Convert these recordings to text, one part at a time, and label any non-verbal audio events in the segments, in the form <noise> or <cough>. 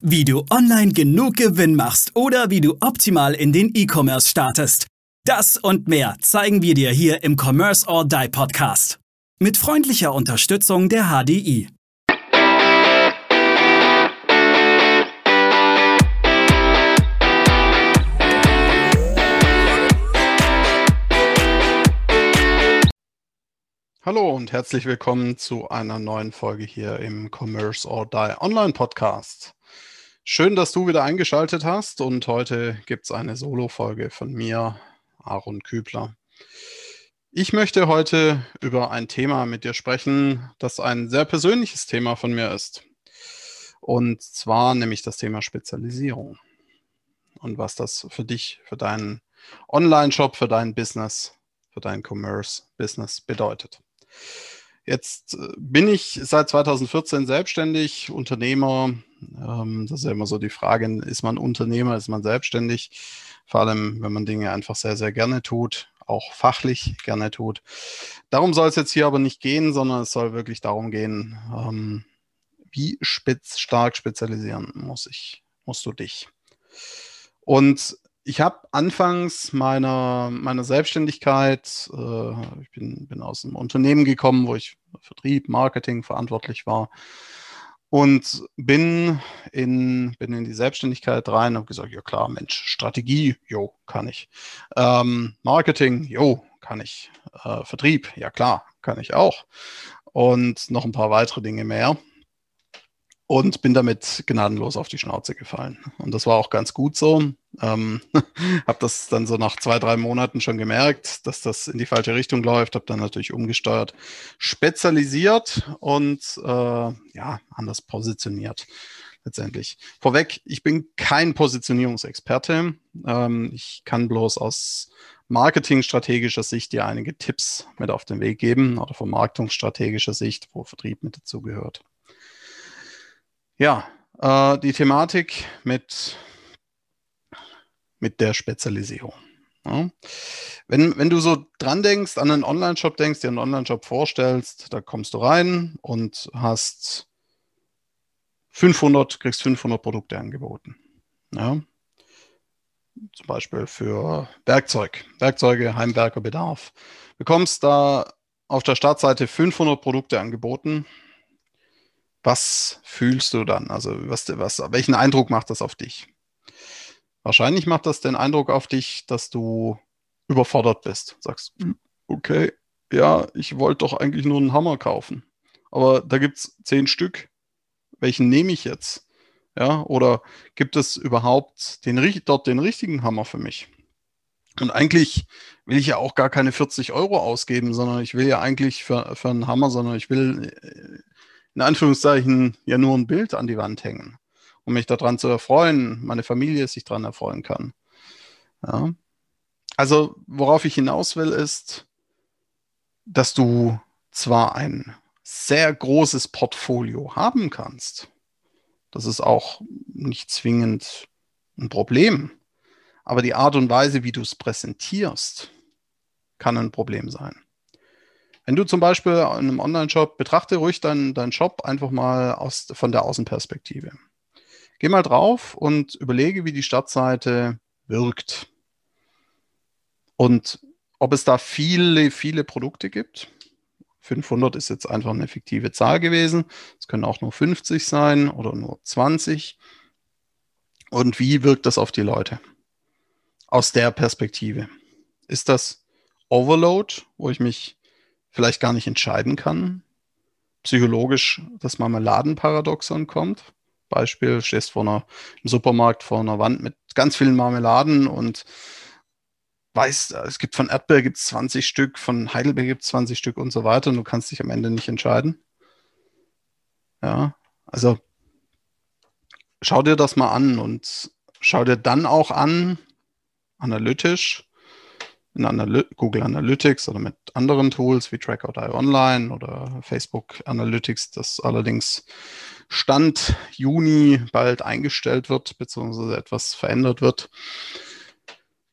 Wie du online genug Gewinn machst oder wie du optimal in den E-Commerce startest. Das und mehr zeigen wir dir hier im Commerce or Die Podcast. Mit freundlicher Unterstützung der HDI. Hallo und herzlich willkommen zu einer neuen Folge hier im Commerce or Die Online Podcast. Schön, dass du wieder eingeschaltet hast und heute gibt es eine Solo-Folge von mir, Aaron Kübler. Ich möchte heute über ein Thema mit dir sprechen, das ein sehr persönliches Thema von mir ist. Und zwar nämlich das Thema Spezialisierung. Und was das für dich, für deinen Online-Shop, für dein Business, für dein Commerce-Business bedeutet. Jetzt äh, bin ich seit 2014 selbstständig, Unternehmer, ähm, das ist ja immer so die Frage, ist man Unternehmer, ist man selbstständig? Vor allem, wenn man Dinge einfach sehr, sehr gerne tut, auch fachlich gerne tut. Darum soll es jetzt hier aber nicht gehen, sondern es soll wirklich darum gehen, ähm, wie spitz, stark spezialisieren muss ich, musst du dich. Und ich habe anfangs meiner, meiner Selbstständigkeit, äh, ich bin, bin aus einem Unternehmen gekommen, wo ich Vertrieb, Marketing verantwortlich war und bin in, bin in die Selbstständigkeit rein und habe gesagt, ja klar, Mensch, Strategie, jo, kann ich. Ähm, Marketing, jo, kann ich. Äh, Vertrieb, ja klar, kann ich auch. Und noch ein paar weitere Dinge mehr und bin damit gnadenlos auf die Schnauze gefallen. Und das war auch ganz gut so. Ähm, <laughs> habe das dann so nach zwei, drei Monaten schon gemerkt, dass das in die falsche Richtung läuft. Habe dann natürlich umgesteuert, spezialisiert und äh, ja, anders positioniert letztendlich. Vorweg, ich bin kein Positionierungsexperte. Ähm, ich kann bloß aus marketingstrategischer Sicht dir einige Tipps mit auf den Weg geben oder von marketingstrategischer Sicht, wo Vertrieb mit dazugehört. Ja, äh, die Thematik mit, mit der Spezialisierung. Ja. Wenn, wenn du so dran denkst, an einen Online-Shop denkst, dir einen Online-Shop vorstellst, da kommst du rein und hast 500, kriegst 500 Produkte angeboten. Ja. Zum Beispiel für Werkzeug, Werkzeuge, Heimwerkerbedarf. Bekommst da auf der Startseite 500 Produkte angeboten was fühlst du dann? Also was, was, welchen Eindruck macht das auf dich? Wahrscheinlich macht das den Eindruck auf dich, dass du überfordert bist. Sagst, hm, okay, ja, ich wollte doch eigentlich nur einen Hammer kaufen. Aber da gibt es zehn Stück. Welchen nehme ich jetzt? Ja, oder gibt es überhaupt den, dort den richtigen Hammer für mich? Und eigentlich will ich ja auch gar keine 40 Euro ausgeben, sondern ich will ja eigentlich für, für einen Hammer, sondern ich will äh, in Anführungszeichen ja nur ein Bild an die Wand hängen, um mich daran zu erfreuen, meine Familie sich daran erfreuen kann. Ja. Also, worauf ich hinaus will, ist, dass du zwar ein sehr großes Portfolio haben kannst, das ist auch nicht zwingend ein Problem, aber die Art und Weise, wie du es präsentierst, kann ein Problem sein. Wenn du zum Beispiel in einem Online-Shop, betrachte ruhig deinen dein Shop einfach mal aus, von der Außenperspektive. Geh mal drauf und überlege, wie die Startseite wirkt. Und ob es da viele, viele Produkte gibt. 500 ist jetzt einfach eine fiktive Zahl gewesen. Es können auch nur 50 sein oder nur 20. Und wie wirkt das auf die Leute? Aus der Perspektive. Ist das Overload, wo ich mich vielleicht gar nicht entscheiden kann. Psychologisch das Marmeladenparadoxon kommt. Beispiel, stehst vor einer, im Supermarkt vor einer Wand mit ganz vielen Marmeladen und weißt, es gibt von Erdbeer gibt es 20 Stück, von Heidelbeer gibt es 20 Stück und so weiter und du kannst dich am Ende nicht entscheiden. Ja, also schau dir das mal an und schau dir dann auch an, analytisch, in Analy Google Analytics oder mit anderen Tools wie Track.io Online oder Facebook Analytics, das allerdings Stand Juni bald eingestellt wird, beziehungsweise etwas verändert wird.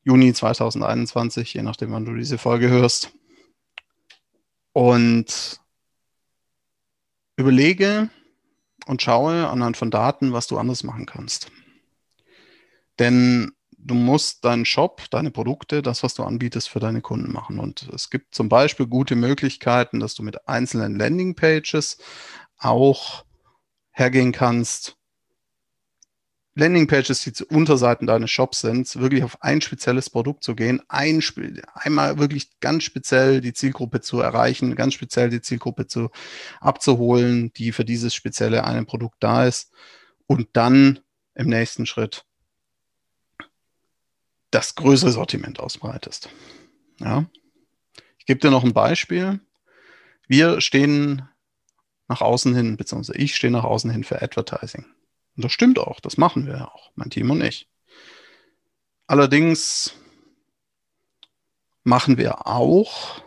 Juni 2021, je nachdem, wann du diese Folge hörst. Und überlege, und schaue anhand von Daten, was du anders machen kannst. Denn du musst deinen Shop, deine Produkte, das, was du anbietest, für deine Kunden machen. Und es gibt zum Beispiel gute Möglichkeiten, dass du mit einzelnen Landingpages auch hergehen kannst, Landingpages, die zu Unterseiten deines Shops sind, wirklich auf ein spezielles Produkt zu gehen, ein, einmal wirklich ganz speziell die Zielgruppe zu erreichen, ganz speziell die Zielgruppe zu abzuholen, die für dieses spezielle eine Produkt da ist und dann im nächsten Schritt das größere Sortiment ausbreitest. Ja. Ich gebe dir noch ein Beispiel. Wir stehen nach außen hin, beziehungsweise ich stehe nach außen hin für Advertising. Und das stimmt auch, das machen wir auch, mein Team und ich. Allerdings machen wir auch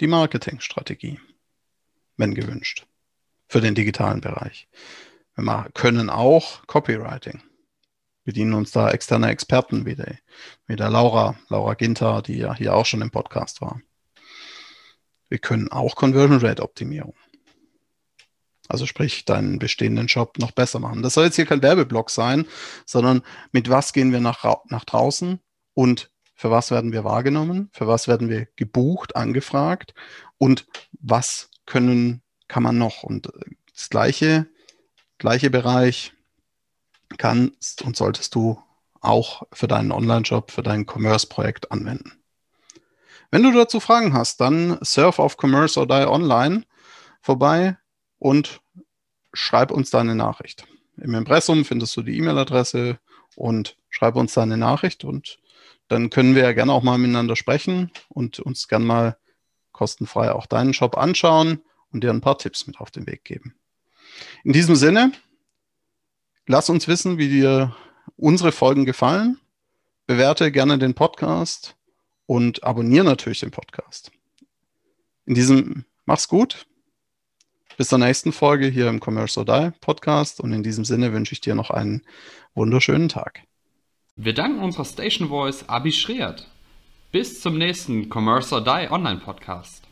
die Marketingstrategie, wenn gewünscht, für den digitalen Bereich. Wir können auch Copywriting. Wir dienen uns da externe Experten wie der, wie der Laura, Laura Ginter, die ja hier auch schon im Podcast war. Wir können auch Conversion Rate Optimierung. Also sprich, deinen bestehenden Shop noch besser machen. Das soll jetzt hier kein Werbeblock sein, sondern mit was gehen wir nach, nach draußen und für was werden wir wahrgenommen, für was werden wir gebucht, angefragt und was können, kann man noch. Und das gleiche, gleiche Bereich kannst und solltest du auch für deinen Online-Shop, für dein Commerce-Projekt anwenden. Wenn du dazu Fragen hast, dann surf auf Commerce or Die Online vorbei und schreib uns deine Nachricht. Im Impressum findest du die E-Mail-Adresse und schreib uns deine Nachricht und dann können wir ja gerne auch mal miteinander sprechen und uns gerne mal kostenfrei auch deinen Shop anschauen und dir ein paar Tipps mit auf den Weg geben. In diesem Sinne, lass uns wissen, wie dir unsere Folgen gefallen. Bewerte gerne den Podcast und abonniere natürlich den Podcast. In diesem, mach's gut. Bis zur nächsten Folge hier im Commerce or Die Podcast und in diesem Sinne wünsche ich dir noch einen wunderschönen Tag. Wir danken unserer Station Voice Abi Schreert. Bis zum nächsten Commerce or Die Online Podcast.